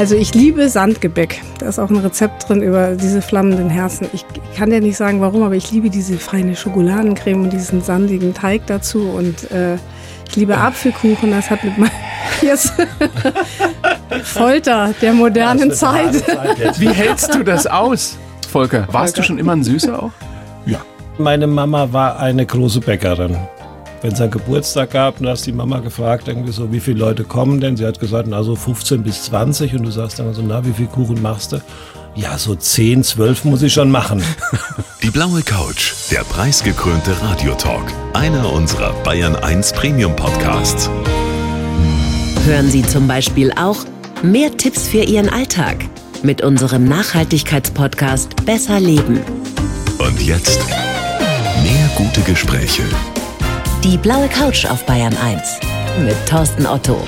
Also ich liebe Sandgebäck. Da ist auch ein Rezept drin über diese flammenden Herzen. Ich kann dir nicht sagen warum, aber ich liebe diese feine Schokoladencreme und diesen sandigen Teig dazu. Und äh, ich liebe Apfelkuchen. Das hat mit meinem jetzt Folter der modernen Zeit. Zeit Wie hältst du das aus, Volker? Warst Volker. du schon immer ein Süßer auch? Ja. Meine Mama war eine große Bäckerin wenn es einen Geburtstag gab, dann hast die Mama gefragt, irgendwie so, wie viele Leute kommen denn? Sie hat gesagt, na so 15 bis 20 und du sagst dann so, na, wie viel Kuchen machst du? Ja, so 10, 12 muss ich schon machen. Die blaue Couch, der preisgekrönte Radiotalk, einer unserer Bayern 1 Premium Podcasts. Hören Sie zum Beispiel auch mehr Tipps für Ihren Alltag mit unserem Nachhaltigkeitspodcast Besser Leben. Und jetzt mehr gute Gespräche die blaue Couch auf Bayern 1 mit Thorsten Otto.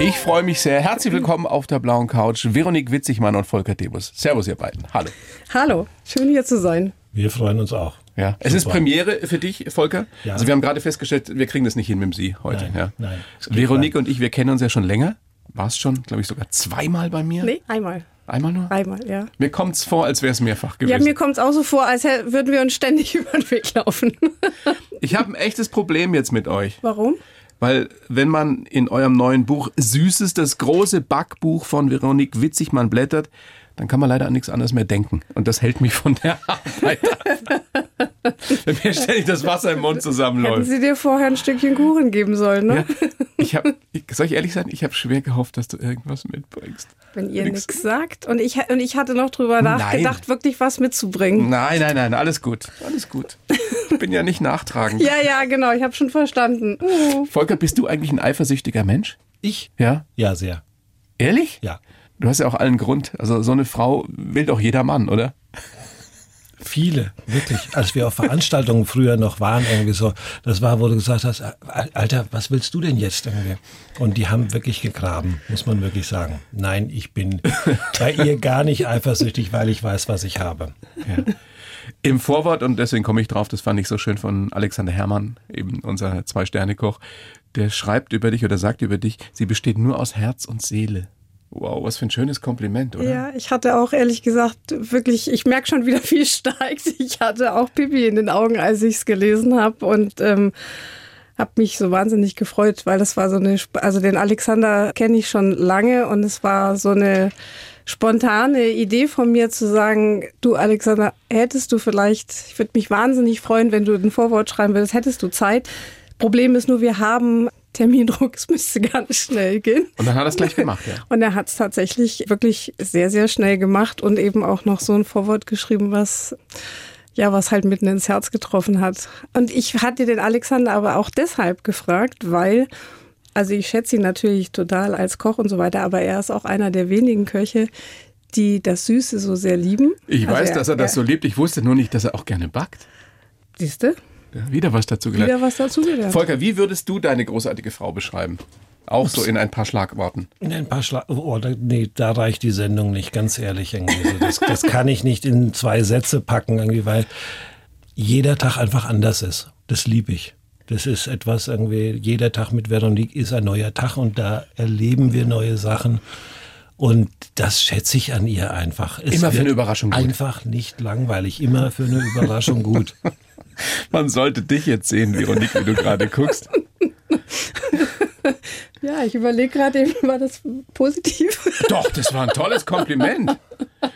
Ich freue mich sehr. Herzlich willkommen auf der blauen Couch. Veronique Witzigmann und Volker Debus. Servus, ihr beiden. Hallo. Hallo, schön hier zu sein. Wir freuen uns auch. Ja, es ist Premiere für dich, Volker. Ja. Also wir haben gerade festgestellt, wir kriegen das nicht hin mit dem Sie heute. Nein, ja. nein. Veronique und ich, wir kennen uns ja schon länger. War es schon, glaube ich, sogar zweimal bei mir? Nee, einmal. Einmal nur? Einmal, ja. Mir kommt es vor, als wäre es mehrfach gewesen. Ja, mir kommt es auch so vor, als würden wir uns ständig über den Weg laufen. ich habe ein echtes Problem jetzt mit euch. Warum? Weil, wenn man in eurem neuen Buch Süßes, das große Backbuch von Veronique Witzigmann blättert, dann kann man leider an nichts anderes mehr denken. Und das hält mich von der Arbeit ab. Wenn mir ständig das Wasser im Mund zusammenläuft. Hätten sie dir vorher ein Stückchen Kuchen geben sollen, ne? Ja, ich hab, ich, soll ich ehrlich sein, ich habe schwer gehofft, dass du irgendwas mitbringst. Wenn ihr nichts sagt. Und ich, und ich hatte noch drüber nachgedacht, nein. wirklich was mitzubringen. Nein, nein, nein, alles gut. Alles gut. Ich bin ja nicht nachtragend. ja, ja, genau, ich habe schon verstanden. Uh. Volker, bist du eigentlich ein eifersüchtiger Mensch? Ich? Ja? Ja, sehr. Ehrlich? Ja. Du hast ja auch allen Grund. Also so eine Frau will doch jeder Mann, oder? Viele, wirklich. Als wir auf Veranstaltungen früher noch waren, irgendwie so, das war, wo du gesagt hast, Alter, was willst du denn jetzt irgendwie? Und die haben wirklich gegraben, muss man wirklich sagen. Nein, ich bin bei ihr gar nicht eifersüchtig, weil ich weiß, was ich habe. Ja. Im Vorwort, und deswegen komme ich drauf, das fand ich so schön von Alexander Herrmann, eben unser Zwei-Sterne-Koch, der schreibt über dich oder sagt über dich, sie besteht nur aus Herz und Seele. Wow, was für ein schönes Kompliment, oder? Ja, ich hatte auch ehrlich gesagt wirklich, ich merke schon wieder viel steigt. Ich hatte auch Pipi in den Augen, als ich es gelesen habe und ähm, habe mich so wahnsinnig gefreut, weil das war so eine, also den Alexander kenne ich schon lange und es war so eine spontane Idee von mir zu sagen, du Alexander, hättest du vielleicht, ich würde mich wahnsinnig freuen, wenn du ein Vorwort schreiben würdest, hättest du Zeit. Problem ist nur, wir haben Termindruck, es müsste ganz schnell gehen. Und dann hat er es gleich gemacht, ja. Und er hat es tatsächlich wirklich sehr, sehr schnell gemacht und eben auch noch so ein Vorwort geschrieben, was ja, was halt mitten ins Herz getroffen hat. Und ich hatte den Alexander aber auch deshalb gefragt, weil, also ich schätze ihn natürlich total als Koch und so weiter, aber er ist auch einer der wenigen Köche, die das Süße so sehr lieben. Ich also weiß, er, dass er das so liebt. Ich wusste nur nicht, dass er auch gerne backt. Siehst du? Ja, wieder was dazu gelernt. Wieder was dazu gelernt. Volker, wie würdest du deine großartige Frau beschreiben? Auch so in ein paar Schlagworten. In ein paar Schlag oh, da, nee, da reicht die Sendung nicht, ganz ehrlich. Irgendwie. Das, das kann ich nicht in zwei Sätze packen, irgendwie, weil jeder Tag einfach anders ist. Das liebe ich. Das ist etwas irgendwie, jeder Tag mit Veronique ist ein neuer Tag und da erleben wir neue Sachen. Und das schätze ich an ihr einfach. Es immer für eine Überraschung gut. Einfach nicht langweilig, immer für eine Überraschung gut. Man sollte dich jetzt sehen, Veronique, wie du gerade guckst. Ja, ich überlege gerade, war das positiv? Doch, das war ein tolles Kompliment.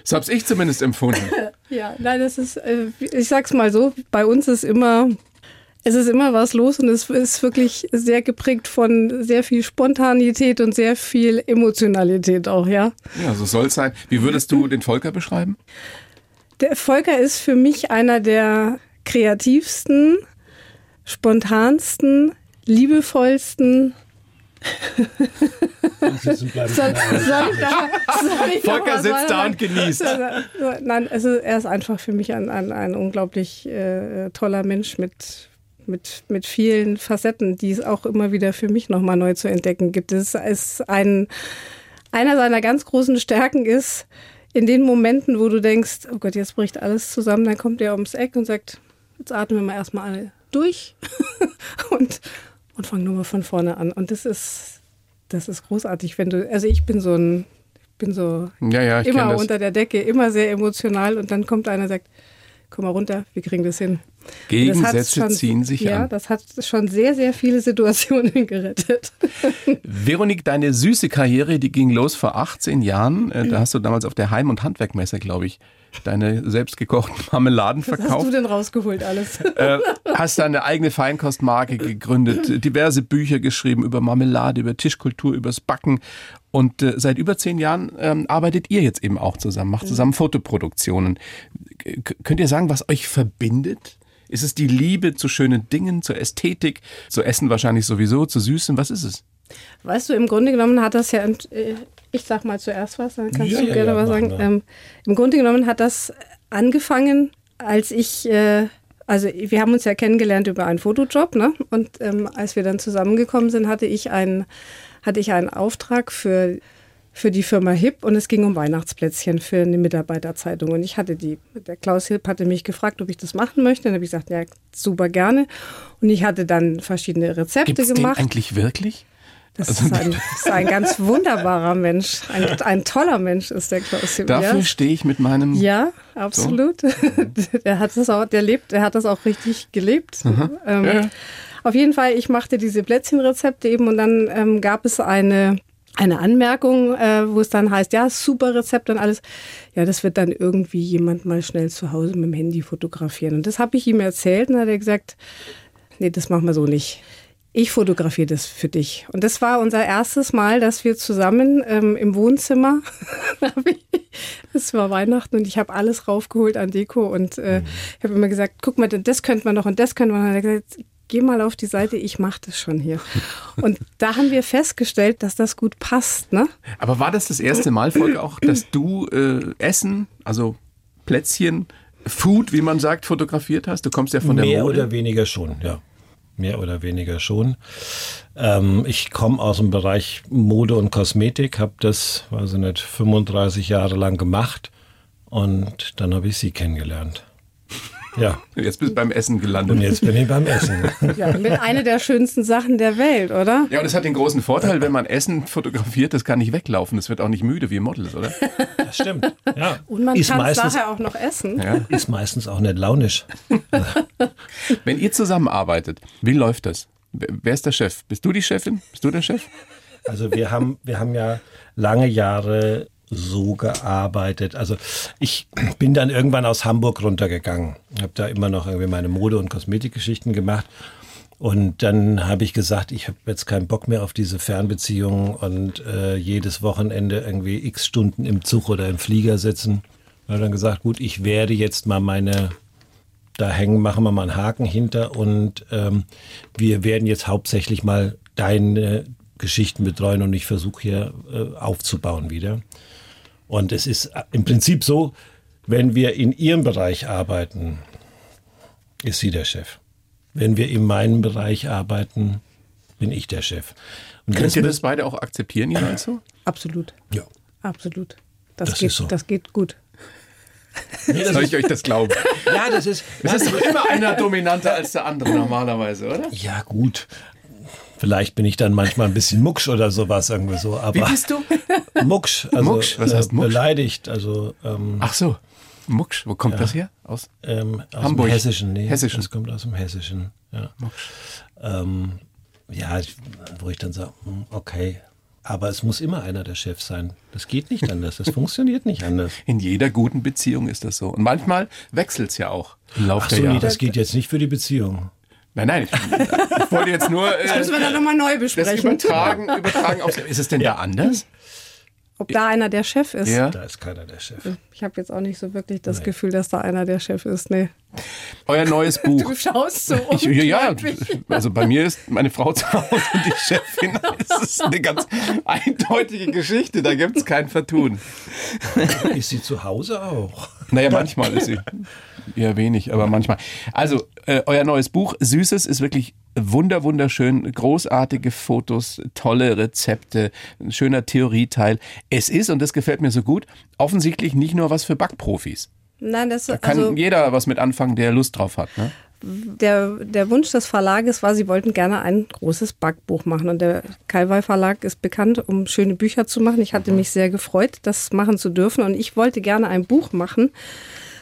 So habe ich zumindest empfunden. Ja, nein, das ist, äh, ich sag's mal so, bei uns ist immer, es ist immer was los und es ist wirklich sehr geprägt von sehr viel Spontanität und sehr viel Emotionalität auch, ja. Ja, so soll es sein. Wie würdest du den Volker beschreiben? Der Volker ist für mich einer der kreativsten, spontansten, liebevollsten. Volker sitzt da und genießt. Nein, also er ist einfach für mich ein, ein, ein unglaublich äh, toller Mensch mit, mit, mit vielen Facetten, die es auch immer wieder für mich nochmal neu zu entdecken gibt. Es ist ein, einer seiner ganz großen Stärken ist, in den Momenten, wo du denkst, oh Gott, jetzt bricht alles zusammen, dann kommt er ums Eck und sagt, jetzt atmen wir mal erstmal alle durch und, und fangen nur mal von vorne an. Und das ist, das ist großartig, wenn du, also ich bin so ein, ich bin so Ja, ja, ich immer unter der Decke, immer sehr emotional und dann kommt einer und sagt, komm mal runter, wir kriegen das hin. Und das Gegensätze schon- ziehen sich ja, an. das hat schon sehr, sehr viele Situationen gerettet. Veronique, deine süße Karriere, die ging los vor 18 Jahren. Äh. Da hast du damals auf der Heim- und Handwerkmesse, glaube ich, deine selbstgekochten Marmeladen Was hast verkauft. du denn rausgeholt alles? äh, hast deine eigene Feinkostmarke gegründet, diverse Bücher geschrieben über Marmelade, über Tischkultur, übers Backen. Und äh, seit über zehn Jahren ähm, arbeitet ihr jetzt eben auch zusammen, macht zusammen Fotoproduktionen. K könnt ihr sagen, was euch verbindet? Ist es die Liebe zu schönen Dingen, zur Ästhetik, zu Essen wahrscheinlich sowieso, zu Süßen? Was ist es? Weißt du, im Grunde genommen hat das ja, äh, ich sag mal zuerst was, dann kannst Ja, du ja, gerne ja, was sagen. Ähm, Im Grunde genommen hat das angefangen, als ich, äh, also wir haben uns ja kennengelernt über einen Fotojob, ne? Und ähm, als wir dann zusammengekommen sind, hatte ich einen, hatte ich einen Auftrag für für die Firma HIP und es ging um Weihnachtsplätzchen für eine Mitarbeiterzeitung. Und ich hatte die, der Klaus Hipp hatte mich gefragt, ob ich das machen möchte. Dann habe ich gesagt, ja, super gerne. Und ich hatte dann verschiedene Rezepte Gibt es den gemacht. eigentlich wirklich? Das ist ein, ist ein ganz wunderbarer Mensch. Ein, ein toller Mensch ist der Klaus. Dafür stehe ich mit meinem. Ja, absolut. Der hat das auch, der lebt, der hat das auch richtig gelebt. Ähm, Ja. Auf jeden Fall, ich machte diese Plätzchenrezepte eben und dann ähm, gab es eine eine Anmerkung, äh, wo es dann heißt, ja, super Rezept und alles. Ja, das wird dann irgendwie jemand mal schnell zu Hause mit dem Handy fotografieren. Und das habe ich ihm erzählt und dann hat er gesagt, nee, das machen wir so nicht. Ich fotografiere das für dich. Und das war unser erstes Mal, dass wir zusammen ähm, im Wohnzimmer, es war Weihnachten und ich habe alles raufgeholt an Deko und äh, ich habe immer gesagt, guck mal, das könnte man noch und das könnte man. noch. Und er hat gesagt, geh mal auf die Seite, ich mache das schon hier. Und da haben wir festgestellt, dass das gut passt. Ne? Aber war das das erste Mal, Volker, auch, dass du äh, Essen, also Plätzchen, Food, wie man sagt, fotografiert hast? Du kommst ja von der Mehr Mode. oder weniger schon, ja. Mehr oder weniger schon. Ähm, ich komme aus dem Bereich Mode und Kosmetik, habe das, weiß ich nicht, 35 Jahre lang gemacht und dann habe ich sie kennengelernt. Ja, Jetzt bist du beim Essen und gelandet. jetzt bin ich beim Essen. Ja, mit einer der schönsten Sachen der Welt, oder? Ja, und es hat den großen Vorteil, wenn man Essen fotografiert, das kann nicht weglaufen. Es wird auch nicht müde wie Models, oder? Das stimmt. Ja. Und man ist kann es meistens, nachher auch noch essen. Ja. ist meistens auch nicht launisch. Wenn ihr zusammenarbeitet, wie läuft das? Wer wer ist der Chef? Bist du die Chefin? Bist du der Chef? Also wir haben, wir haben ja lange Jahre so gearbeitet. Also ich bin dann irgendwann aus Hamburg runtergegangen. Habe da immer noch irgendwie meine Mode- und Kosmetikgeschichten gemacht. Und dann habe ich gesagt, ich habe jetzt keinen Bock mehr auf diese Fernbeziehungen und äh, jedes Wochenende irgendwie x Stunden im Zug oder im Flieger sitzen. Und habe dann gesagt, gut, ich werde jetzt mal meine da hängen, machen wir mal einen Haken hinter und ähm, wir werden jetzt hauptsächlich mal deine Geschichten betreuen und ich versuche hier äh, aufzubauen wieder. Und es ist im Prinzip so, wenn wir in ihrem Bereich arbeiten, ist sie der Chef. Wenn wir in meinem Bereich arbeiten, bin ich der Chef. Und Könnt ihr das- beide auch akzeptieren, jeweils so? Absolut. Ja. Absolut. Das, Das geht, ist so. das geht gut. Soll ich euch das glauben? Ja, das ist. Es ist doch immer einer dominanter als der andere normalerweise, oder? Ja, gut. Vielleicht bin ich dann manchmal ein bisschen mucksch oder sowas irgendwie so. Aber Wie bist du? Mucksch, also Mucksch? Was heißt äh, Mucksch? beleidigt, also ähm, Ach so, Mucksch. Wo kommt das her? Aus? ähm, aus Hamburg. dem Hessischen, nee, Hessischen. das kommt aus dem Hessischen, ja. Ähm, ja, ich- wo ich dann sage, hm, okay, aber es muss immer einer der Chef sein. Das geht nicht anders, das funktioniert nicht anders. In jeder guten Beziehung ist das so. Und manchmal wechselt es ja auch im Laufe Ach der so, nee, Jahre. das geht jetzt nicht für die Beziehung. Nein, nein, ich, ich wollte jetzt nur äh, Das müssen wir dann nochmal neu das besprechen. übertragen, übertragen aufs, Ist es denn da anders? Ob da einer der Chef ist. Ja. Da ist keiner der Chef. Ich habe jetzt auch nicht so wirklich das Gefühl, dass da einer der Chef ist. Nee. Euer neues Buch. Du schaust so Ich, ja, also bei mir ist meine Frau zu Hause und die Chefin. Es ist eine ganz eindeutige Geschichte, da gibt es kein Vertun. Ist sie zu Hause auch? Naja, manchmal ist sie eher wenig, aber manchmal. Also, äh, euer neues Buch, Süßes, ist wirklich wunder, wunderschön. Großartige Fotos, tolle Rezepte, ein schöner Theorieteil. Es ist, und das gefällt mir so gut, offensichtlich nicht nur was für Backprofis. Nein, das Da kann also, jeder was mit anfangen, der Lust drauf hat. Ne? Der, der Wunsch des Verlages war, sie wollten gerne ein großes Backbuch machen. Und der Calvai Verlag ist bekannt, um schöne Bücher zu machen. Ich hatte mich sehr gefreut, das machen zu dürfen. Und ich wollte gerne ein Buch machen,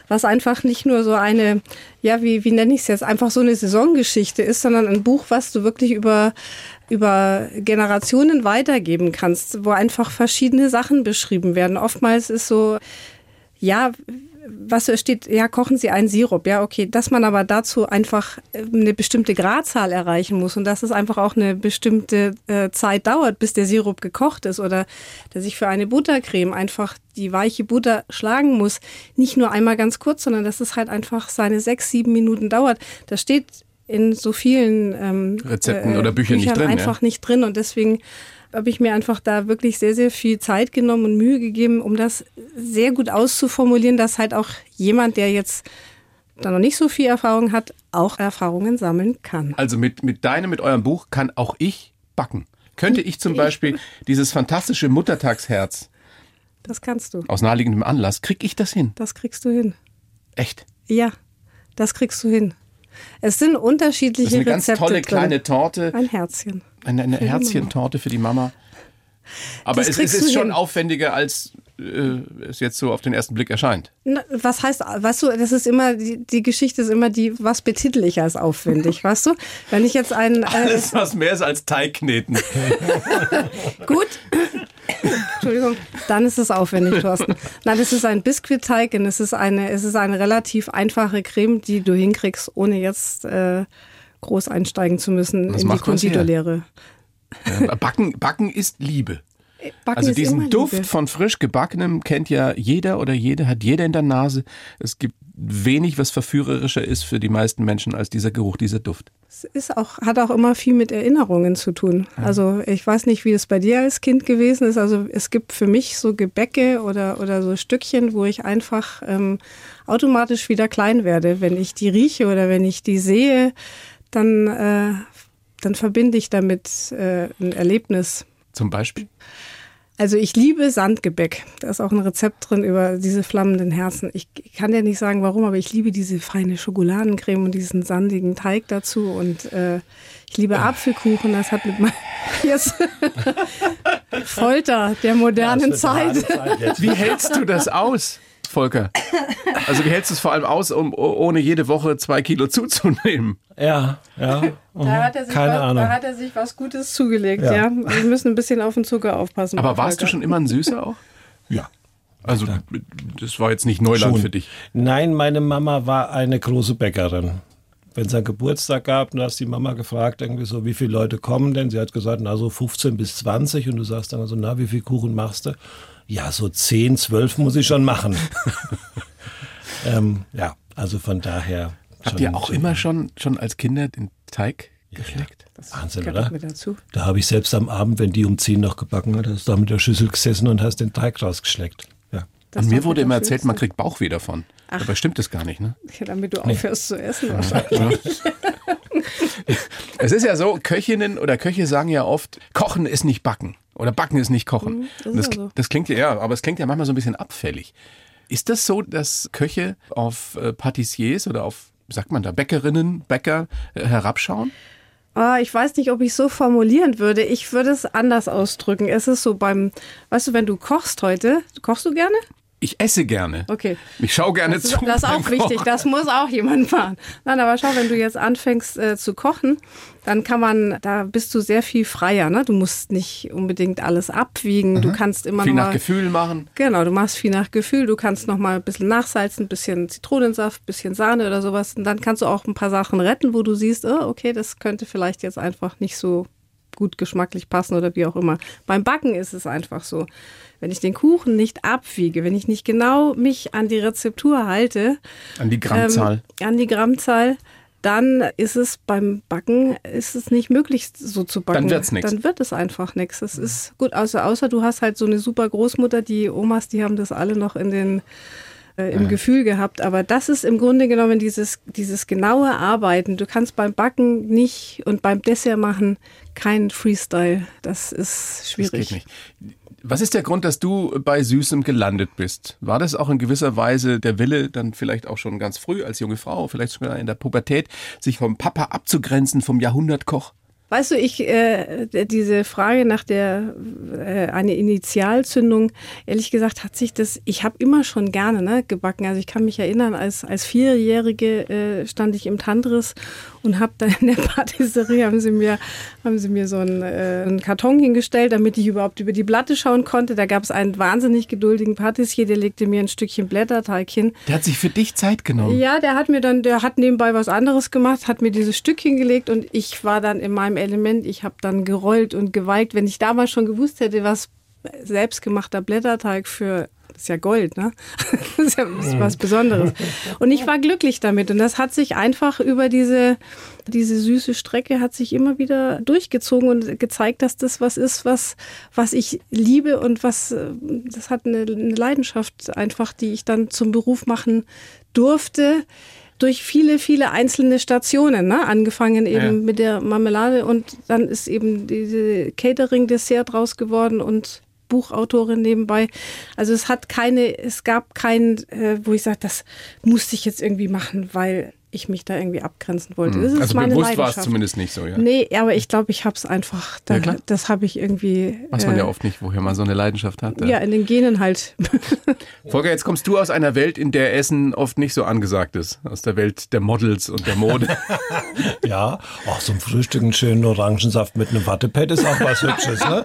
was einfach nicht nur so eine, ja, wie, wie nenne ich es jetzt, einfach so eine Saisongeschichte ist, sondern ein Buch, was du wirklich über, über Generationen weitergeben kannst, wo einfach verschiedene Sachen beschrieben werden. Oftmals ist so, ja, was steht, ja, kochen Sie einen Sirup, ja, okay, dass man aber dazu einfach eine bestimmte Gradzahl erreichen muss und dass es einfach auch eine bestimmte äh, Zeit dauert, bis der Sirup gekocht ist oder dass ich für eine Buttercreme einfach die weiche Butter schlagen muss, nicht nur einmal ganz kurz, sondern dass es halt einfach seine sechs, sieben Minuten dauert. Das steht in so vielen ähm, Rezepten oder Büchern, Büchern nicht drin, einfach ja. nicht drin und deswegen habe ich mir einfach da wirklich sehr, sehr viel Zeit genommen und Mühe gegeben, um das sehr gut auszuformulieren, dass halt auch jemand, der jetzt da noch nicht so viel Erfahrung hat, auch Erfahrungen sammeln kann. Also mit, mit deinem, mit eurem Buch kann auch ich backen. Könnte ich zum Beispiel dieses fantastische Muttertagsherz. Das kannst du. Aus naheliegendem Anlass. Krieg ich das hin? Das kriegst du hin. Echt? Ja, das kriegst du hin. Es sind unterschiedliche Das ist eine Rezepte ganz tolle drin. kleine Torte. Ein Herzchen. Eine, eine Für die Herzchentorte für die Mama. Aber es, es ist schon hin. aufwendiger, als äh, es jetzt so auf den ersten Blick erscheint. Na, Was heißt, weißt du, das ist immer, die, die Geschichte ist immer die, was betitel ich als aufwendig, weißt du? Wenn ich jetzt einen, äh, Alles, was mehr ist als Teigkneten. gut, Entschuldigung, dann ist es aufwendig, Thorsten. Nein, es ist ein Biskuitteig und es ist eine, es ist eine relativ einfache Creme, die du hinkriegst, ohne jetzt äh, groß einsteigen zu müssen Was in die? Konditorlehre. Ja, Backen, Backen ist Liebe. Backen Also diesen Duft Liebe. von frisch gebackenem kennt ja jeder oder jede, hat jeder in der Nase. Es gibt wenig, was verführerischer ist für die meisten Menschen als dieser Geruch, dieser Duft. Es ist auch, hat auch immer viel mit Erinnerungen zu tun. Also ich weiß nicht, wie es bei dir als Kind gewesen ist. Also es gibt für mich so Gebäcke oder, oder so Stückchen, wo ich einfach ähm, automatisch wieder klein werde. Wenn ich die rieche oder wenn ich die sehe, dann, äh, dann verbinde ich damit äh, ein Erlebnis. Zum Beispiel. Also ich liebe Sandgebäck. Da ist auch ein Rezept drin über diese flammenden Herzen. Ich kann dir nicht sagen, warum, aber ich liebe diese feine Schokoladencreme und diesen sandigen Teig dazu. Und äh, ich liebe Apfelkuchen. Das hat mit meinem Folter der modernen eine Zeit. Wie hältst du das aus, Volker? Also wie hältst du es vor allem aus, um oh- ohne jede Woche zwei Kilo zuzunehmen? Ja, ja. mhm. Da hat, er sich Keine was, Ahnung. da hat er sich was Gutes zugelegt, Ja. ja. Wir müssen ein bisschen auf den Zucker aufpassen. Aber warst du Volker. schon immer ein Süßer auch? Ja. Also das war jetzt nicht Neuland Schon. für dich. Nein, meine Mama war eine große Bäckerin. Wenn es einen Geburtstag gab, dann hast die Mama gefragt, irgendwie so, wie viele Leute kommen denn? Sie hat gesagt, na so 15 bis 20. Und du sagst dann so, na, wie viel Kuchen machst du? Ja, so 10, 12 muss ich schon machen. ähm, ja, also von daher. Habt ihr auch immer schon, schon als Kinder den Teig geschmeckt? Wahnsinn, Gehört oder? auch mit dazu. Da habe ich selbst am Abend, wenn die um 10 noch gebacken hat, hast du da mit der Schüssel gesessen und hast den Teig rausgeschleckt. Ja. Das An mir wurde immer erzählt, man kriegt Bauchweh davon. Dabei stimmt das gar nicht, ne? Ja, damit du aufhörst zu essen wahrscheinlich. Es ist ja so, Köchinnen oder Köche sagen ja oft, Kochen ist nicht Backen oder Backen ist nicht Kochen. Mhm, das das, ist ja so. das klingt ja, aber es klingt ja manchmal so ein bisschen abfällig. Ist das so, dass Köche auf äh, Patissiers oder auf, sagt man da, Bäckerinnen, Bäcker äh, herabschauen? Ah, ich weiß nicht, ob ich so formulieren würde. Ich würde es anders ausdrücken. Es ist so beim, weißt du, wenn du kochst heute, kochst du gerne? Ich esse gerne. Okay. Ich schaue gerne Das zu. ist, das ist auch wichtig, das muss auch jemand machen. Nein, aber schau, wenn du jetzt anfängst äh, zu kochen, dann kann man, da bist du sehr viel freier. Ne? Du musst nicht unbedingt alles abwiegen. Du kannst immer Viel noch nach mal, Gefühl machen. Genau, du machst viel nach Gefühl. Du kannst noch mal ein bisschen nachsalzen, ein bisschen Zitronensaft, ein bisschen Sahne oder sowas. Und dann kannst du auch ein paar Sachen retten, wo du siehst, oh, okay, das könnte vielleicht jetzt einfach nicht so gut geschmacklich passen oder wie auch immer. Beim Backen ist es einfach so. Wenn ich den Kuchen nicht abwiege, wenn ich nicht genau mich an die Rezeptur halte, An die Grammzahl. ähm, an die Grammzahl, dann ist es beim Backen ist es nicht möglich, so zu backen. Dann wird's. Dann wird es einfach nichts. Das ist gut, außer, außer du hast halt so eine super Großmutter, die Omas, die haben das alle noch in den äh, im Ja. Gefühl gehabt. Aber das ist im Grunde genommen dieses, dieses genaue Arbeiten. Du kannst beim Backen nicht und beim Dessert machen kein Freestyle. Das ist Das schwierig. geht nicht. Was ist der Grund, dass du bei Süßem gelandet bist? War das auch in gewisser Weise der Wille, dann vielleicht auch schon ganz früh als junge Frau, vielleicht sogar in der Pubertät, sich vom Papa abzugrenzen, vom Jahrhundertkoch? Weißt du, ich äh, diese Frage nach der äh, eine Initialzündung, ehrlich gesagt, hat sich das. Ich habe immer schon gerne ne, gebacken. Also ich kann mich erinnern, als als vierjährige äh, stand ich im Tantris und habe dann in der Patisserie haben sie mir haben sie mir so einen, äh, einen Karton hingestellt, damit ich überhaupt über die Platte schauen konnte. Da gab es einen wahnsinnig geduldigen Patissier, der legte mir ein Stückchen Blätterteig hin. Der hat sich für dich Zeit genommen. Ja, der hat mir dann, der hat nebenbei was anderes gemacht, hat mir dieses Stück hingelegt und ich war dann in meinem Element. Ich habe dann gerollt und geweigt. Wenn ich damals schon gewusst hätte, was selbstgemachter Blätterteig für das ist ja Gold, ne? Das ist ja was Besonderes. Und ich war glücklich damit. Und das hat sich einfach über diese, diese süße Strecke hat sich immer wieder durchgezogen und gezeigt, dass das was ist, was, was ich liebe und was, das hat eine, eine Leidenschaft einfach, die ich dann zum Beruf machen durfte durch viele, viele einzelne Stationen, ne? angefangen eben Ja. mit der Marmelade und dann ist eben diese Catering-Dessert draus geworden und Buchautorin nebenbei. Also es hat keine, es gab keinen, äh, wo ich sage, das musste ich jetzt irgendwie machen, weil ich mich da irgendwie abgrenzen wollte. Das ist Also meine bewusst war es zumindest nicht so, ja. Nee, aber ich glaube, ich habe es einfach, da, Ja, das habe ich irgendwie. Weiß man äh, ja oft nicht, woher man so eine Leidenschaft hat. Ja, in den Genen halt. Volker, jetzt kommst du aus einer Welt, in der Essen oft nicht so angesagt ist. Aus der Welt der Models und der Mode. Ja, auch so ein Frühstück, einen schönen Orangensaft mit einem Wattepad ist auch was Hübsches, ne?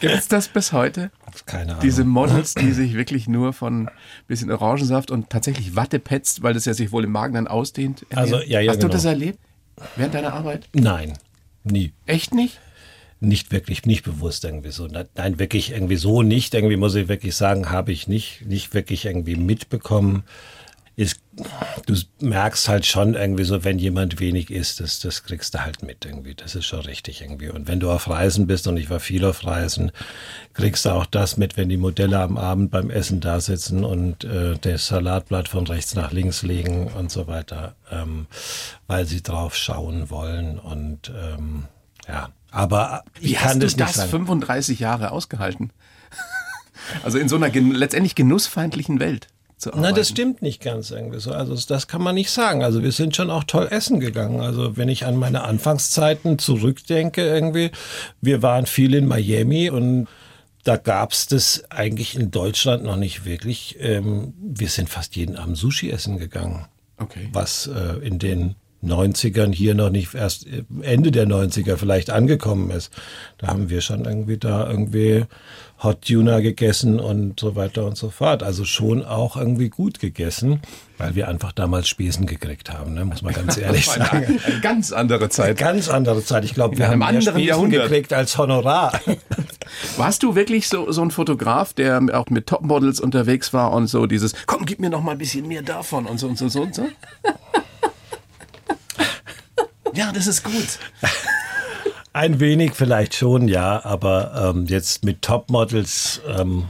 Gibt's das bis heute? Keine Ahnung. Diese Models, die sich wirklich nur von bisschen Orangensaft und tatsächlich Wattepets, weil das ja sich wohl im Magen dann ausdehnt. Also, ja, ja, Hast du genau. das erlebt? Während deiner Arbeit? Nein, nie. Echt nicht? Nicht wirklich, nicht bewusst irgendwie so. Nein, wirklich irgendwie so nicht. Irgendwie muss ich wirklich sagen, habe ich nicht, nicht wirklich irgendwie mitbekommen. Ist, du merkst halt schon irgendwie so, wenn jemand wenig isst, das, das kriegst du halt mit irgendwie. Das ist schon richtig irgendwie. Und wenn du auf Reisen bist, und ich war viel auf Reisen, kriegst du auch das mit, wenn die Modelle am Abend beim Essen da sitzen und äh, das Salatblatt von rechts nach links legen und so weiter, ähm, weil sie drauf schauen wollen. Und ähm, ja, aber ich Wie kann hast du das nicht das sagen. 35 Jahre ausgehalten? Also in so einer gen letztendlich genussfeindlichen Welt zu arbeiten. Na, das stimmt nicht ganz irgendwie so. Also das kann man nicht sagen. Also wir sind schon auch toll essen gegangen. Also wenn ich an meine Anfangszeiten zurückdenke irgendwie, wir waren viel in Miami und da gab's das eigentlich in Deutschland noch nicht wirklich. Ähm, wir sind fast jeden Abend Sushi essen gegangen. Okay. Was äh, in den 90ern hier noch nicht erst äh, Ende der 90er vielleicht angekommen ist. Da haben wir schon irgendwie da irgendwie Hot Tuna gegessen und so weiter und so fort. Also schon auch irgendwie gut gegessen, weil wir einfach damals Spesen gekriegt haben, ne? muss man ganz ehrlich Eine, sagen. eine ganz andere Eine Zeit. ganz andere Zeit. Ich glaube, wir haben mehr Spesen Jahrhundert. gekriegt als Honorar. Warst du wirklich so, so ein Fotograf, der auch mit Topmodels unterwegs war und so dieses, komm, gib mir noch mal ein bisschen mehr davon und so und so und so und so? Ja, das ist gut. Ein wenig vielleicht schon, ja, aber ähm, jetzt mit Topmodels. Ähm,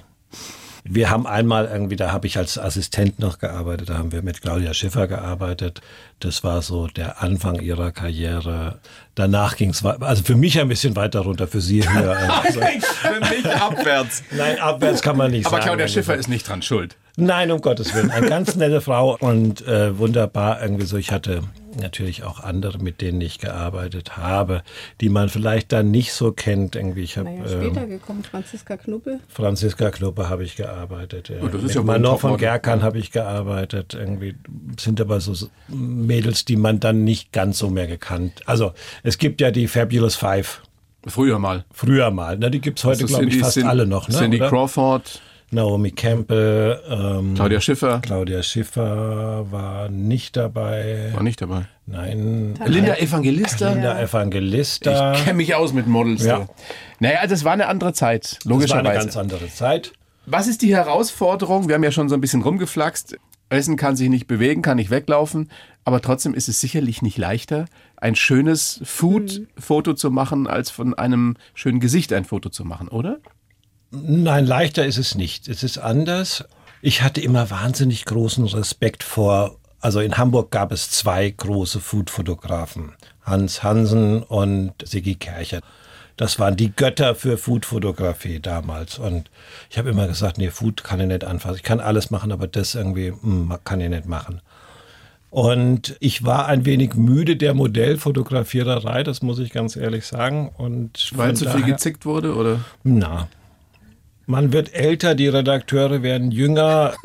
wir haben einmal irgendwie, da habe ich als Assistent noch gearbeitet, da haben wir mit Claudia Schiffer gearbeitet. Das war so der Anfang ihrer Karriere. Danach ging es, also für mich ein bisschen weiter runter, für sie höher. Also, Für mich abwärts. nein, abwärts kann man nicht Aber sagen. Claudia Also, Schiffer ist nicht dran schuld. Nein, um Gottes Willen. Eine ganz nette Frau und äh, wunderbar irgendwie so. Ich hatte natürlich auch andere, mit denen ich gearbeitet habe, die man vielleicht dann nicht so kennt. Irgendwie, ich habe Naja, ähm, später gekommen, Franziska Knuppe. Franziska Kluppe habe ich gearbeitet. Ja. Oh, das ist Mit ja Manon von. Gerkan habe ich gearbeitet. Irgendwie sind aber so Mädels, die man dann nicht ganz so mehr gekannt. Also es gibt ja die Fabulous Five. Früher mal. Früher mal. Na, die gibt's heute, Das glaube ich, fast Cin- alle noch. Ne, Cindy oder? Crawford, Naomi Campbell. Ähm, Claudia Schiffer Claudia Schiffer war nicht dabei. war nicht dabei. Nein. Linda Evangelista. Linda Evangelista. Ich kenne mich aus mit Models. Ja. Naja, das war eine andere Zeit, das war eine logischerweise. ganz andere Zeit. Was ist die Herausforderung? Wir haben ja schon so ein bisschen rumgeflaxt. Essen kann sich nicht bewegen, kann nicht weglaufen, aber trotzdem ist es sicherlich nicht leichter, ein schönes Food-Foto zu machen, als von einem schönen Gesicht ein Foto zu machen, oder? Nein, leichter ist es nicht. Es ist anders. Ich hatte immer wahnsinnig großen Respekt vor, also in Hamburg gab es zwei große Food-Fotografen, Hans Hansen und Sigi Kercher. Das waren die Götter für Food-Fotografie damals. Und ich habe immer gesagt, nee, Food kann ich nicht anfassen. Ich kann alles machen, aber das irgendwie mh, kann ich nicht machen. Und ich war ein wenig müde der Modellfotografiererei, das muss ich ganz ehrlich sagen. Und Weil zu viel gezickt wurde, oder? Na. Man wird älter, die Redakteure werden jünger.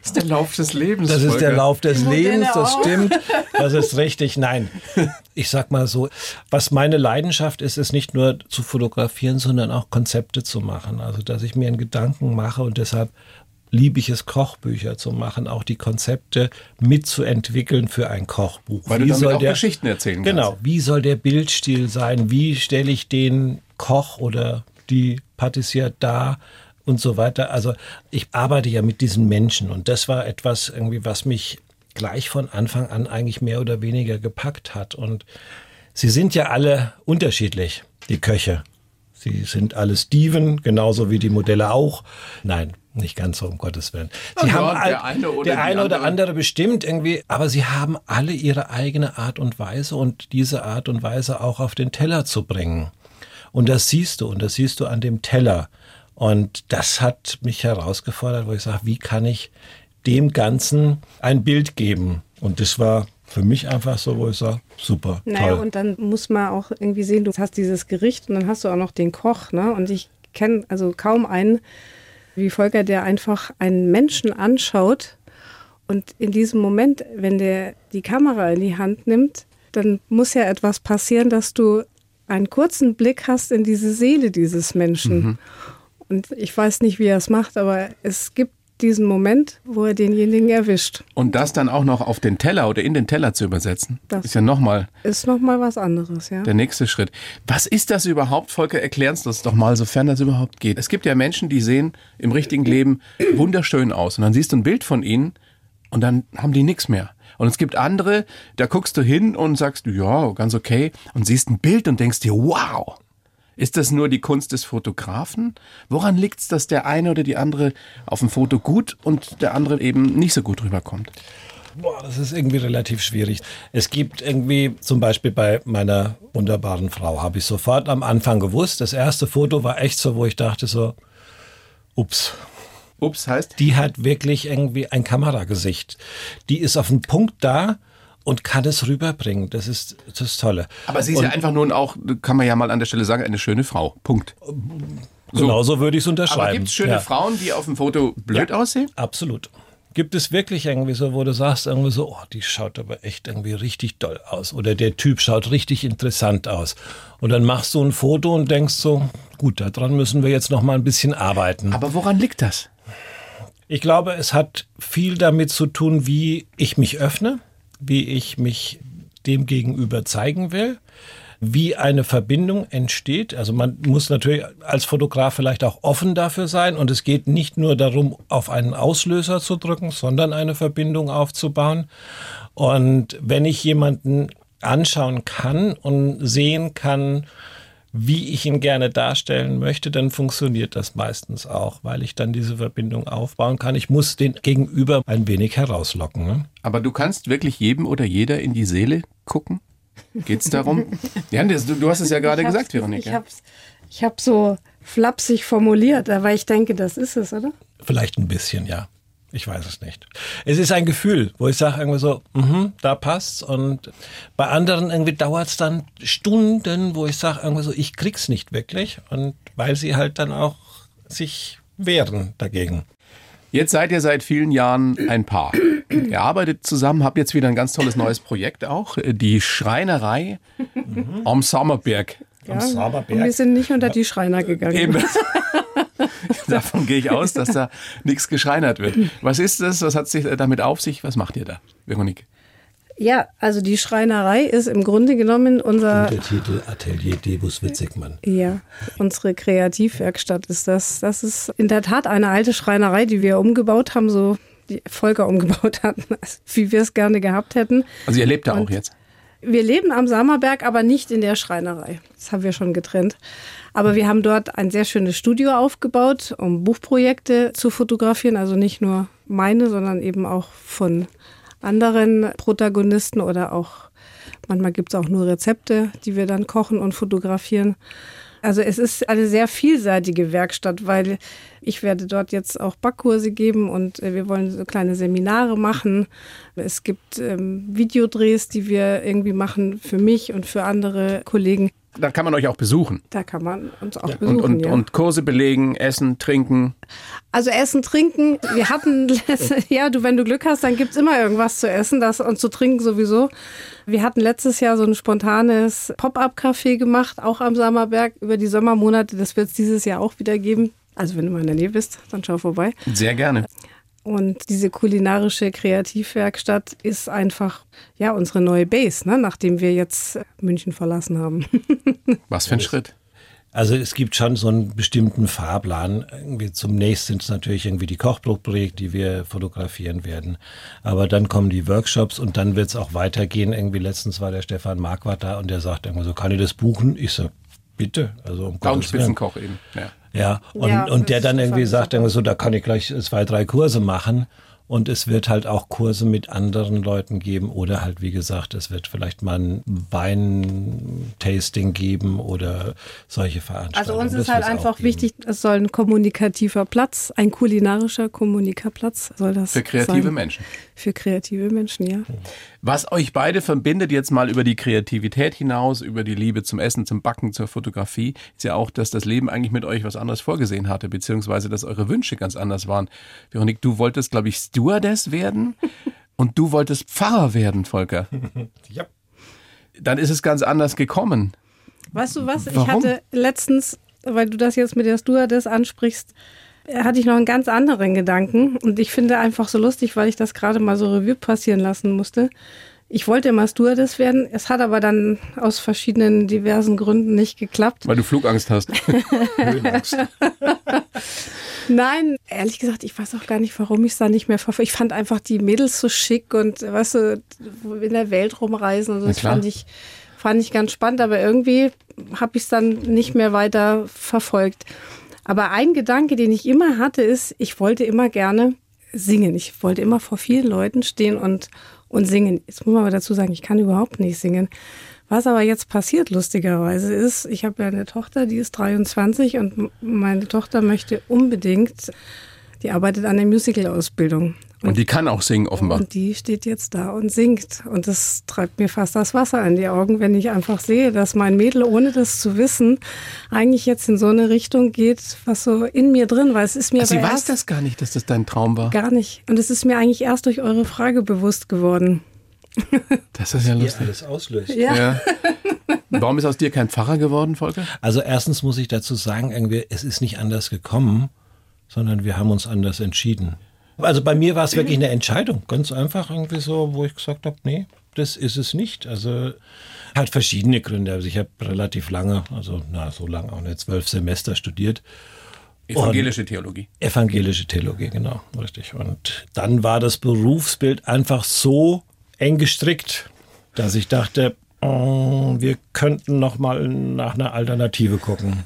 Das ist der Lauf des Lebens. Das ist der Volker. Lauf des Lebens, das stimmt. Das ist richtig. Nein, ich sag mal so, was meine Leidenschaft ist, ist nicht nur zu fotografieren, sondern auch Konzepte zu machen. Also, dass ich mir einen Gedanken mache und deshalb liebe ich es, Kochbücher zu machen, auch die Konzepte mitzuentwickeln für ein Kochbuch. Weil du damit auch Geschichten erzählen Genau, kannst. wie soll der Bildstil sein? Wie stelle ich den Koch oder die Patissier dar? Und so weiter. Also ich arbeite ja mit diesen Menschen und das war etwas irgendwie, was mich gleich von Anfang an eigentlich mehr oder weniger gepackt hat. Und sie sind ja alle unterschiedlich, die Köche. Sie sind alle Steven, genauso wie die Modelle auch. Nein, nicht ganz so, um Gottes Willen. Sie Ja, haben der eine oder der eine oder andere. andere bestimmt irgendwie, aber sie haben alle ihre eigene Art und Weise und diese Art und Weise auch auf den Teller zu bringen. Und das siehst du und das siehst du an dem Teller. Und das hat mich herausgefordert, wo ich sage, wie kann ich dem Ganzen ein Bild geben? Und das war für mich einfach so, wo ich sage, super, Naja, toll. und dann muss man auch irgendwie sehen, du hast dieses Gericht und dann hast du auch noch den Koch, ne? Und ich kenne also kaum einen wie Volker, der einfach einen Menschen anschaut und in diesem Moment, wenn der die Kamera in die Hand nimmt, dann muss ja etwas passieren, dass du einen kurzen Blick hast in diese Seele dieses Menschen. Und ich weiß nicht, wie er es macht, aber es gibt diesen Moment, wo er denjenigen erwischt. Und das dann auch noch auf den Teller oder in den Teller zu übersetzen, Das- ist ja nochmal Ist nochmal was anderes, ja. der nächste Schritt. Was ist das überhaupt, Volker? Erklären Sie das doch mal, sofern das überhaupt geht. Es gibt ja Menschen, die sehen im richtigen Leben wunderschön aus. Und dann siehst du ein Bild von ihnen und dann haben die nichts mehr. Und es gibt andere, da guckst du hin und sagst, ja, ganz okay, und siehst ein Bild und denkst dir, wow. Ist das nur die Kunst des Fotografen? Woran liegt es, dass der eine oder die andere auf dem Foto gut und der andere eben nicht so gut rüberkommt? Boah, das ist irgendwie relativ schwierig. Es gibt irgendwie, zum Beispiel bei meiner wunderbaren Frau, habe ich sofort am Anfang gewusst, das erste Foto war echt so, wo ich dachte so, ups, Ups, heißt, die hat wirklich irgendwie ein Kameragesicht. Die ist auf den Punkt da und kann es rüberbringen. Das ist das Tolle. Aber sie ist ja einfach nun auch, kann man ja mal an der Stelle sagen, eine schöne Frau. Punkt. Genauso würde ich es unterschreiben. Aber gibt es schöne Ja. Frauen, die auf dem Foto blöd Ja. aussehen? Absolut. Gibt es wirklich irgendwie so, wo du sagst, irgendwie so, oh, die schaut aber echt irgendwie richtig doll aus. Oder der Typ schaut richtig interessant aus. Und dann machst du ein Foto und denkst so, gut, daran müssen wir jetzt noch mal ein bisschen arbeiten. Aber woran liegt das? Ich glaube, es hat viel damit zu tun, wie ich mich öffne, wie ich mich dem gegenüber zeigen will, wie eine Verbindung entsteht. Also man muss natürlich als Fotograf vielleicht auch offen dafür sein und es geht nicht nur darum, auf einen Auslöser zu drücken, sondern eine Verbindung aufzubauen. Und wenn ich jemanden anschauen kann und sehen kann, wie ich ihn gerne darstellen möchte, dann funktioniert das meistens auch, weil ich dann diese Verbindung aufbauen kann. Ich muss den Gegenüber ein wenig herauslocken. Ne? Aber du kannst wirklich jedem oder jeder in die Seele gucken? Geht's darum? ja, das, du, du hast es ja gerade hab's- gesagt, Veronika. Ich habe ich hab so flapsig formuliert, aber ich denke, das ist es, oder? Vielleicht ein bisschen, ja. Ich weiß es nicht. Es ist ein Gefühl, wo ich sage irgendwie so, mhm, da passt's. Und bei anderen irgendwie dauert's dann Stunden, wo ich sage irgendwie so, ich krieg's nicht wirklich. Und weil sie halt dann auch sich wehren dagegen. Jetzt seid ihr seit vielen Jahren ein Paar. Ihr arbeitet zusammen, habt jetzt wieder ein ganz tolles neues Projekt auch. Die Schreinerei am Sommerberg. Am Saberberg. Und wir sind nicht unter die Schreiner gegangen. Eben. Davon gehe ich aus, dass da nichts geschreinert wird. Was ist das? Was hat sich damit auf sich? Was macht ihr da, Veronique? Ja, also die Schreinerei ist im Grunde genommen unser, Der Titel Atelier Debus Witzigmann. ja, unsere Kreativwerkstatt ist das. Das ist in der Tat eine alte Schreinerei, die wir umgebaut haben, so die Volker umgebaut hatten, wie wir es gerne gehabt hätten. Also ihr lebt da auch Und- jetzt. Wir leben am Sammerberg, aber nicht in der Schreinerei. Das haben wir schon getrennt. Aber wir haben dort ein sehr schönes Studio aufgebaut, um Buchprojekte zu fotografieren. Also nicht nur meine, sondern eben auch von anderen Protagonisten oder auch manchmal gibt es auch nur Rezepte, die wir dann kochen und fotografieren. Also es ist eine sehr vielseitige Werkstatt, weil ich werde dort jetzt auch Backkurse geben und äh, wir wollen so kleine Seminare machen. Es gibt ähm, Videodrehs, die wir irgendwie machen für mich und für andere Kollegen. Da kann man euch auch besuchen. Da kann man uns auch besuchen. Und, und, ja. und Kurse belegen, essen, trinken. Also Essen, Trinken. Wir hatten, ja, du, wenn du Glück hast, dann gibt's immer irgendwas zu essen das, und zu trinken sowieso. Wir hatten letztes Jahr so ein spontanes Pop-up-Café gemacht, auch am Sammerberg über die Sommermonate. Das wird es dieses Jahr auch wieder geben. Also wenn du mal in der Nähe bist, dann schau vorbei. Sehr gerne. Und diese kulinarische Kreativwerkstatt ist einfach ja unsere neue Base, ne? nachdem wir jetzt München verlassen haben. Was für ein Schritt. Also es gibt schon so einen bestimmten Fahrplan. Irgendwie zunächst sind es natürlich irgendwie die Kochbuchprojekte, die wir fotografieren werden. Aber dann kommen die Workshops und dann wird es auch weitergehen. Irgendwie letztens war der Stefan Marquardt da und der sagt irgendwie so, kann ich das buchen? Ich so, bitte. Also um Gottes Willen. Spitzenkoch eben. Ja. Ja, und, Ja, und der dann irgendwie sagt, irgendwie so, da kann ich gleich zwei, drei Kurse machen. Und es wird halt auch Kurse mit anderen Leuten geben oder halt, wie gesagt, es wird vielleicht mal ein Weintasting geben oder solche Veranstaltungen. Also uns Das ist halt einfach wichtig, es soll ein kommunikativer Platz, ein kulinarischer Kommunikaplatz soll das Für kreative sein. Menschen. Für kreative Menschen, ja. Was euch beide verbindet, jetzt mal über die Kreativität hinaus, über die Liebe zum Essen, zum Backen, zur Fotografie, ist ja auch, dass das Leben eigentlich mit euch was anderes vorgesehen hatte, beziehungsweise dass eure Wünsche ganz anders waren. Veronique, du wolltest, glaube ich, Stewardess werden und du wolltest Pfarrer werden, Volker. Ja. Dann ist es ganz anders gekommen. Weißt du was? Ich Warum? hatte letztens, weil du das jetzt mit der Stewardess ansprichst, äh, hatte ich noch einen ganz anderen Gedanken. Und ich finde einfach so lustig, weil ich das gerade mal so Revue passieren lassen musste. Ich wollte immer Stewardess werden. Es hat aber dann aus verschiedenen diversen Gründen nicht geklappt. Weil du Flugangst hast. Höhenangst. Nein, ehrlich gesagt, ich weiß auch gar nicht, warum ich es da nicht mehr verfolge. Ich fand einfach die Mädels so schick und, weißt du, in der Welt rumreisen und so. Das fand ich, fand ich ganz spannend, aber irgendwie habe ich es dann nicht mehr weiter verfolgt. Aber ein Gedanke, den ich immer hatte, ist, ich wollte immer gerne singen. Ich wollte immer vor vielen Leuten stehen und, und singen. Jetzt muss man aber dazu sagen, ich kann überhaupt nicht singen. Was aber jetzt passiert, lustigerweise, ist, ich habe ja eine Tochter, die ist 23 und meine Tochter möchte unbedingt, die arbeitet an der Musical-Ausbildung. Und die kann auch singen, offenbar. Und die steht jetzt da und singt. Und das treibt mir fast das Wasser in die Augen, wenn ich einfach sehe, dass mein Mädel, ohne das zu wissen, eigentlich jetzt in so eine Richtung geht, was so in mir drin war. Es ist mir Sie aber weiß das gar nicht, dass das dein Traum war. gar nicht. Und es ist mir eigentlich erst durch eure Frage bewusst geworden. Das ist ja lustig. alles auslöst. Ja. Warum ist aus dir kein Pfarrer geworden, Volker? Also erstens muss ich dazu sagen, irgendwie, es ist nicht anders gekommen, sondern wir haben uns anders entschieden. Also bei mir war es wirklich eine Entscheidung, ganz einfach irgendwie so, wo ich gesagt habe, nee, das ist es nicht. Also hat verschiedene Gründe. Also ich habe relativ lange, also na so lange auch nicht, zwölf Semester studiert. Evangelische Theologie. Evangelische Theologie, genau, richtig. Und dann war das Berufsbild einfach so eng gestrickt, dass ich dachte, oh, wir könnten noch mal nach einer Alternative gucken.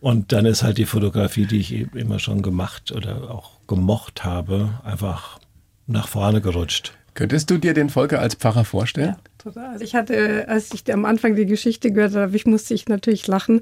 Und dann ist halt die Fotografie, die ich eben immer schon gemacht oder auch gemocht habe, einfach nach vorne gerutscht. Könntest du dir den Volker als Pfarrer vorstellen? Total. Also Ich hatte, als ich am Anfang die Geschichte gehört habe, ich musste ich natürlich lachen.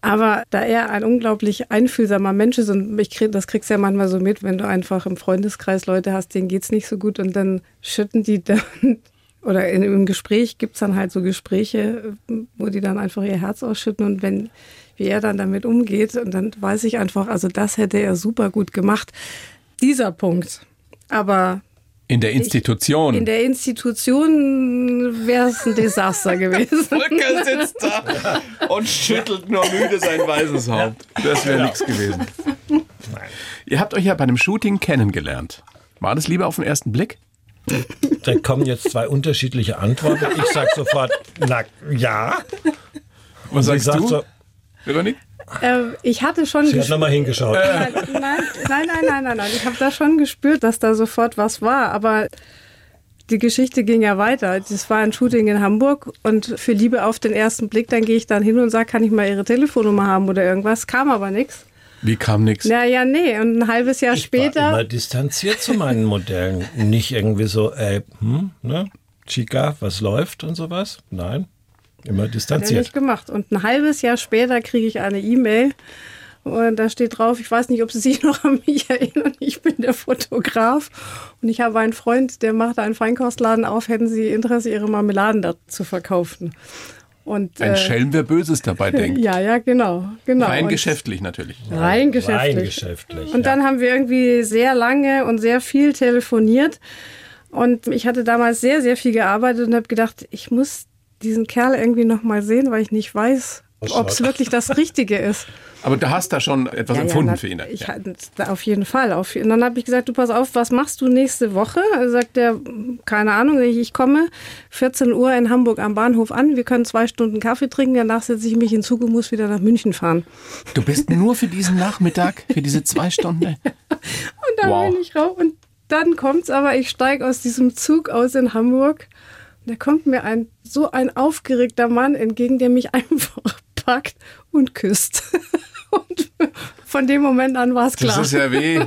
Aber da er ein unglaublich einfühlsamer Mensch ist und ich krieg, das kriegst du ja manchmal so mit, wenn du einfach im Freundeskreis Leute hast, denen geht's nicht so gut und dann schütten die dann oder in, im Gespräch gibt's dann halt so Gespräche, wo die dann einfach ihr Herz ausschütten und wenn wie er dann damit umgeht und dann weiß ich einfach, also das hätte er super gut gemacht. Dieser Punkt. Aber In der Institution. in der Institution wäre es ein Desaster gewesen. Volker sitzt da und schüttelt nur müde sein weißes Haupt. Das wäre nichts gewesen. Ihr habt euch ja bei einem Shooting kennengelernt. War das lieber auf den ersten Blick? Da kommen jetzt zwei unterschiedliche Antworten. Ich sag sofort, na ja. Was sagst du, so, Veronique? Äh, ich hatte schon sie hat nochmal hingeschaut. Nein, nein, nein, nein, nein, nein, nein. Ich habe da schon gespürt, dass da sofort was war. Aber die Geschichte ging ja weiter. Das war ein Shooting in Hamburg und für Liebe auf den ersten Blick, dann gehe ich dann hin und sage, kann ich mal Ihre Telefonnummer haben oder irgendwas. Kam aber nichts. Wie kam nichts? Na ja, nee. Und ein halbes Jahr Ich später. war immer distanziert zu meinen Modellen. Nicht irgendwie so, ey, hm, ne? Chica, was läuft und sowas? Nein, immer Hat er distanziert. nicht gemacht. Und ein halbes Jahr später kriege ich eine E-Mail und da steht drauf, ich weiß nicht, ob Sie sich noch an mich erinnern, ich bin der Fotograf und ich habe einen Freund, der macht einen Feinkostladen auf, hätten Sie Interesse, Ihre Marmeladen da zu verkaufen. Und, Ein äh, Schelm, wer Böses dabei denkt. Ja, ja, genau. genau. Rein Und- geschäftlich natürlich. Rein geschäftlich. Rein geschäftlich. Und dann haben wir irgendwie sehr lange und sehr viel telefoniert. Und ich hatte damals sehr, sehr viel gearbeitet und habe gedacht, ich muss diesen Kerl irgendwie noch mal sehen, weil ich nicht weiß, ob es wirklich das Richtige ist. Aber du hast da schon etwas Ja, ja, empfunden na, für ihn. Ich, ja. Auf jeden Fall. Auf, und dann habe ich gesagt, du pass auf, was machst du nächste Woche? Sagt er, keine Ahnung, ich, ich komme 14 Uhr in Hamburg am Bahnhof an, wir können zwei Stunden Kaffee trinken, danach setze ich mich in Zug und muss wieder nach München fahren. Du bist nur für diesen Nachmittag, für diese zwei Stunden. Und dann Wow. bin ich raus. Und dann kommt's aber, ich steige aus diesem Zug aus in Hamburg. Da kommt mir ein so ein aufgeregter Mann entgegen, der mich einfach packt und küsst. Und von dem Moment an war es Das klar. ist ja wie,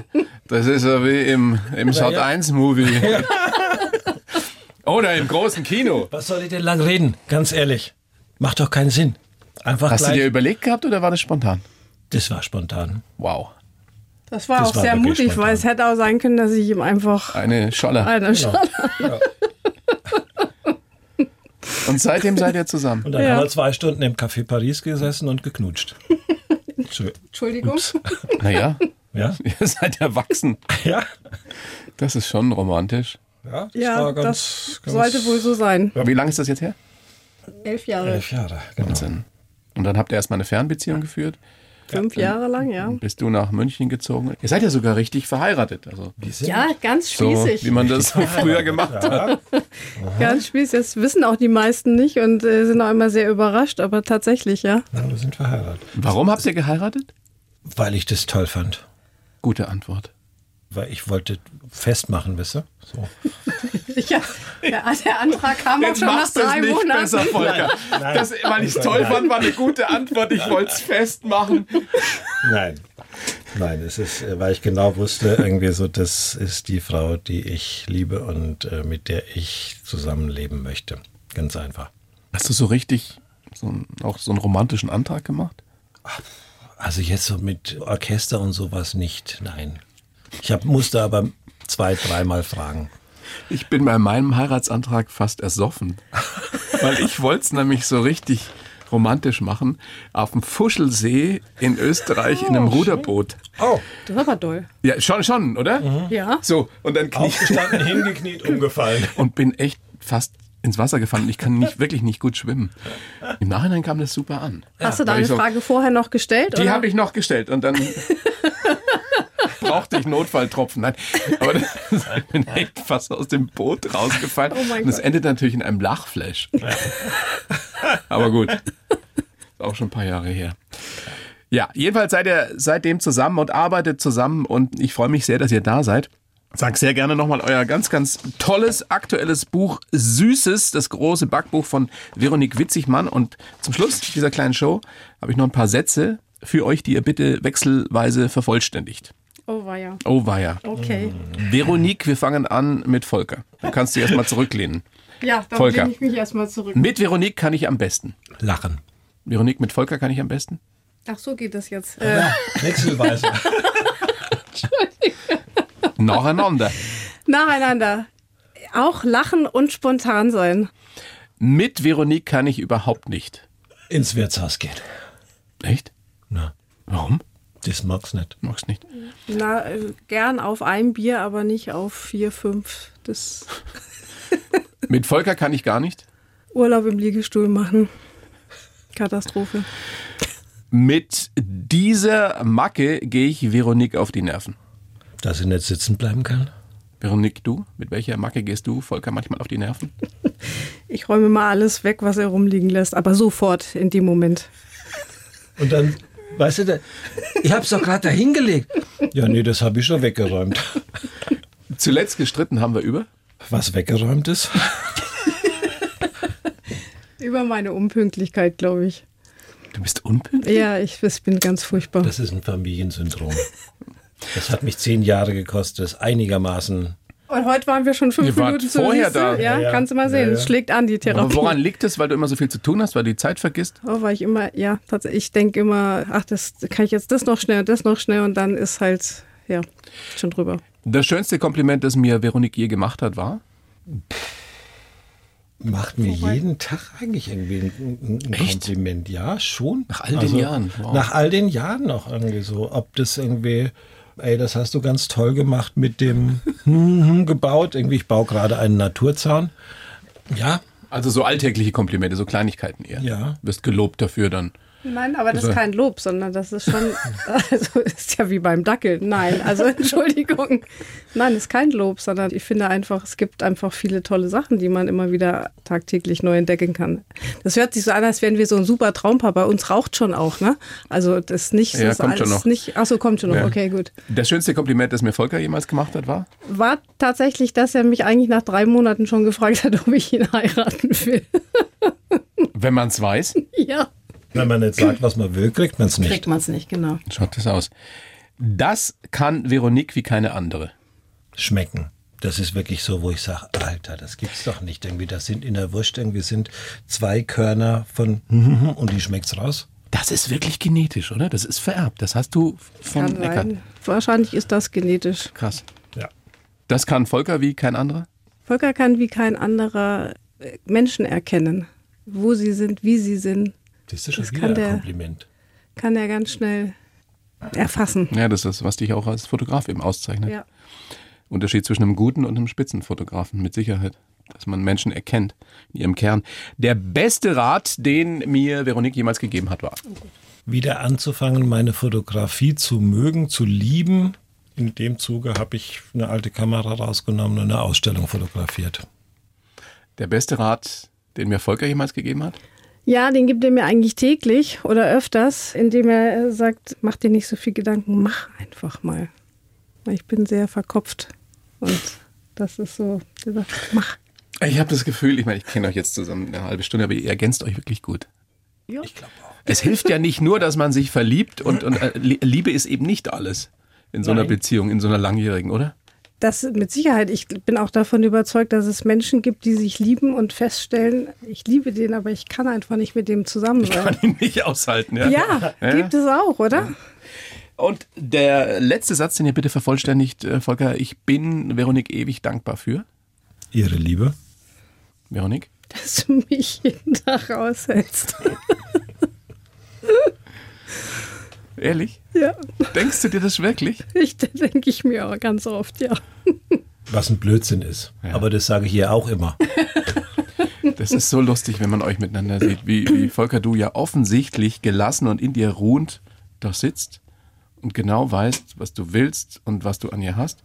das ist ja wie im, im Sat 1 Movie. Oder im großen Kino. Was soll ich denn lang reden? Ganz ehrlich. Macht doch keinen Sinn. Einfach Hast du gleich. dir überlegt gehabt oder war das spontan? das war spontan. Wow. das war das auch war sehr mutig, spontan. weil es hätte auch sein können, dass ich ihm einfach Eine Scholle. eine Schale. Und seitdem seid ihr zusammen. Und dann Ja. haben wir zwei Stunden im Café Paris gesessen und geknutscht. Entschuldigung. Naja, Ja? ihr seid erwachsen. Ja. Das ist schon romantisch. Ja, das Ja, war ganz, das ganz sollte wohl so sein. Wie lange ist das jetzt her? Elf Jahre, elf Jahre. Genau. Wahnsinn. Und dann habt ihr erstmal eine Fernbeziehung geführt. Fünf Jahre lang, ja. Bist du nach München gezogen. Ihr seid ja sogar richtig verheiratet. Also Ja, ganz so, spießig. wie man das früher gemacht hat. Ganz spießig. Das wissen auch die meisten nicht und äh, sind auch immer sehr überrascht, aber tatsächlich, ja. Ja, wir sind verheiratet. Warum habt ihr geheiratet? Weil ich das toll fand. Gute Antwort. Weil ich wollte festmachen, wisst ihr? So. Ja, der, der Antrag kam auch schon nach drei Monaten. Volker. Nein. Das, weil ich es toll fand, war eine gute Antwort. Ich wollte es festmachen. Nein. Nein, es ist, äh, weil ich genau wusste, irgendwie so, das ist die Frau, die ich liebe und äh, mit der ich zusammenleben möchte. Ganz einfach. Hast du so richtig so einen, auch so einen romantischen Antrag gemacht? Also jetzt so mit Orchester und sowas nicht, nein. Ich hab, musste aber zwei, dreimal fragen. Ich bin bei meinem Heiratsantrag fast ersoffen. Weil ich wollte es nämlich so richtig romantisch machen. Auf dem Fuschelsee in Österreich in einem Ruderboot. Oh, Das ist aber doll. Ja, schon, schon, oder? Ja. So, und dann knie aufgestanden, hingekniet, umgefallen. und bin echt fast ins Wasser gefallen. Ich kann nicht, wirklich nicht gut schwimmen. Im Nachhinein kam das super an. Hast du weil deine so- Frage vorher noch gestellt? Die habe ich noch gestellt und dann brauchte ich Notfalltropfen. Nein, aber das, ich bin echt fast aus dem Boot rausgefallen. Oh mein und es endet natürlich in einem Lachflash. aber gut, ist auch schon ein paar Jahre her. Ja, jedenfalls seid ihr seitdem zusammen und arbeitet zusammen und ich freue mich sehr, dass ihr da seid. Sag sehr gerne nochmal euer ganz, ganz tolles, aktuelles Buch Süßes, das große Backbuch von Veronique Witzigmann. Und zum Schluss dieser kleinen Show habe ich noch ein paar Sätze für euch, die ihr bitte wechselweise vervollständigt. Oh, war ja. Oh weia. Okay. Veronique, wir fangen an mit Volker. Du kannst dich erstmal zurücklehnen. Ja, dann Volker. lehne ich mich erstmal zurück. Mit Veronique kann ich am besten. Lachen. Veronique, mit Volker kann ich am besten. Ach, so geht das jetzt. Äh, Wechselweise. Nacheinander. nacheinander. Auch lachen und spontan sein. Mit Veronique kann ich überhaupt nicht. Ins Wirtshaus gehen. Echt? Na, Warum? Das mag's nicht. Magst nicht. Na, äh, gern auf ein Bier, aber nicht auf vier, fünf. Das Mit Volker kann ich gar nicht. Urlaub im Liegestuhl machen. Katastrophe. Mit dieser Macke gehe ich Veronique auf die Nerven. Dass sie nicht sitzen bleiben kann. Veronique, du? Mit welcher Macke gehst du Volker manchmal auf die Nerven? Ich räume mal alles weg, was er rumliegen lässt, aber sofort in dem Moment. Und dann, weißt du, da, ich hab's doch gerade da hingelegt. Ja, nee, das habe ich schon weggeräumt. Zuletzt gestritten haben wir über. Was weggeräumt ist. Über meine Unpünktlichkeit, glaube ich. Du bist unpünktlich? Ja, ich, ich bin ganz furchtbar. Das ist ein Familiensyndrom. Das hat mich zehn Jahre gekostet, das einigermaßen. Und heute waren wir schon fünf Ihr wart Minuten zu vorher da. Ja, Ja, ja. kannst du mal sehen. Ja, schlägt an, die Therapie. Aber woran liegt es, weil du immer so viel zu tun hast, weil du die Zeit vergisst? Oh, weil ich immer, ja, tatsächlich, ich denke immer, ach, das kann ich jetzt das noch schnell und das noch schnell und dann ist halt, ja, schon drüber. Das schönste Kompliment, das mir Veronique je gemacht hat, war? Macht mir jeden Tag eigentlich irgendwie ein, ein? Kompliment. Ja, schon. Nach all den Jahren, wow. Nach all den Jahren noch irgendwie so. Ob das irgendwie, ey, das hast du ganz toll gemacht mit dem hm, hm, gebaut. Irgendwie, ich baue gerade einen Naturzaun. Ja, Also so alltägliche Komplimente, so Kleinigkeiten eher. Ja. Wirst gelobt dafür dann. Nein, aber das Also- ist kein Lob, sondern das ist schon, also ist ja wie beim Dackel. Nein, also Entschuldigung. Nein, ist kein Lob, sondern ich finde einfach, es gibt einfach viele tolle Sachen, die man immer wieder tagtäglich neu entdecken kann. Das hört sich so an, als wären wir so ein super Traumpaar. Bei uns raucht schon auch, ne? Also das ist nicht, Ja, das ist kommt schon noch. nicht, ach so, kommt schon noch, Ja. okay, gut. Das schönste Kompliment, das mir Volker jemals gemacht hat, war? War tatsächlich, dass er mich eigentlich nach drei Monaten schon gefragt hat, ob ich ihn heiraten will. Wenn man es weiß, ja. Wenn man nicht sagt, was man will, kriegt man es nicht. Kriegt man es nicht, genau. schaut das aus. Das kann Veronique wie keine andere. Schmecken. Das ist wirklich so, wo ich sage, Alter, das gibt's doch nicht. Irgendwie, das sind in der Wurst irgendwie sind zwei Körner von und die schmeckt's raus. Das ist wirklich genetisch, oder? Das ist vererbt. Das hast du von Kann Eckart. sein. Wahrscheinlich ist das genetisch. Krass. Ja. Das kann Volker wie kein anderer? Volker kann wie kein anderer äh, Menschen erkennen, wo sie sind, wie sie sind, Das ist schon Das wieder kann ein der- Kompliment. kann er ganz schnell erfassen. Ja, das ist, was dich auch als Fotograf eben auszeichnet. Ja. Unterschied zwischen einem guten und einem Spitzenfotografen, mit Sicherheit. Dass man Menschen erkennt in ihrem Kern. Der beste Rat, den mir Veronique jemals gegeben hat, war. Wieder anzufangen, meine Fotografie zu mögen, zu lieben. In dem Zuge habe ich eine alte Kamera rausgenommen und eine Ausstellung fotografiert. Der beste Rat, den mir Volker jemals gegeben hat? Ja, den gibt er mir eigentlich täglich oder öfters, indem er sagt, mach dir nicht so viel Gedanken, mach einfach mal. Ich bin sehr verkopft und das ist so, der sagt, mach. Ich habe das Gefühl, ich meine, ich kenne euch jetzt zusammen eine halbe Stunde, aber ihr ergänzt euch wirklich gut. Ja. Es hilft ja nicht nur, dass man sich verliebt und, und äh, Lie- Liebe ist eben nicht alles in so einer Nein. Beziehung, in so einer langjährigen, oder? Das mit Sicherheit. Ich bin auch davon überzeugt, dass es Menschen gibt, die sich lieben und feststellen, ich liebe den, aber ich kann einfach nicht mit dem zusammen Ich kann sein. ihn nicht aushalten. Ja. Ja, Ja. gibt es auch, oder? Und der letzte Satz, den ihr bitte vervollständigt, äh, Volker, ich bin Veronique ewig dankbar für. Ihre Liebe? Veronique? Dass du mich jeden Tag aushältst. Ehrlich? Ja, Denkst du dir das wirklich? ich denke ich mir auch ganz oft, ja. Was ein Blödsinn ist. Aber das sage ich hier auch immer. Das ist so lustig, wenn man euch miteinander sieht, wie, wie Volker, du ja offensichtlich gelassen und in dir ruhend da sitzt und genau weißt, was du willst und was du an ihr hast.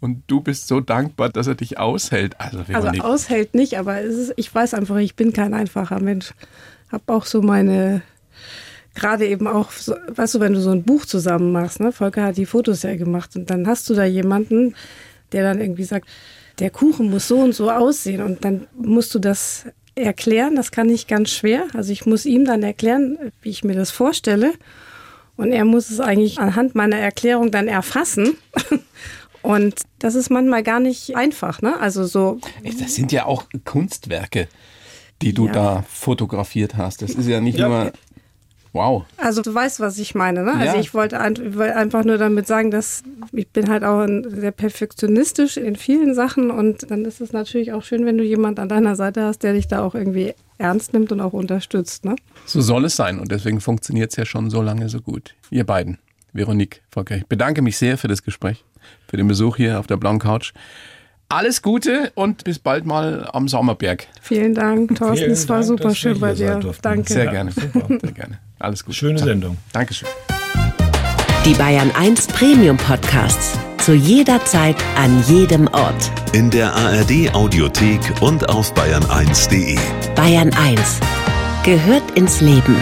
Und du bist so dankbar, dass er dich aushält. Also, Also aushält nicht, aber es ist, ich weiß einfach, ich bin kein einfacher Mensch. Hab auch so meine, gerade eben auch, so, weißt du, wenn du so ein Buch zusammen machst, ne? Volker hat die Fotos ja gemacht und dann hast du da jemanden, der dann irgendwie sagt, der Kuchen muss so und so aussehen und dann musst du das erklären, das kann ich ganz schwer. Also ich muss ihm dann erklären, wie ich mir das vorstelle und er muss es eigentlich anhand meiner Erklärung dann erfassen. Und das ist manchmal gar nicht einfach, ne? Also so, das sind ja auch Kunstwerke, die du Ja. da fotografiert hast. Das ist ja nicht nur. Wow. Also du weißt, was ich meine, ne? Also Ja. ich wollte ein, ich wollte einfach nur damit sagen, dass ich bin halt auch sehr perfektionistisch in vielen Sachen und dann ist es natürlich auch schön, wenn du jemand an deiner Seite hast, der dich da auch irgendwie ernst nimmt und auch unterstützt, ne? So soll es sein und deswegen funktioniert es ja schon so lange so gut. Ihr beiden, Veronique, Volker, ich bedanke mich sehr für das Gespräch, für den Besuch hier auf der blauen Couch. Alles Gute und bis bald mal am Sommerberg. Vielen Dank, Thorsten, Vielen es war Dank, super schön bei dir. Danke. Sehr gerne. super. Sehr gerne. Alles Gute. Schöne. Sendung. Dankeschön. Die Bayern 1 Premium Podcasts. Zu jeder Zeit, an jedem Ort. In der ARD Audiothek und auf bayern1.de. Bayern 1 gehört ins Leben.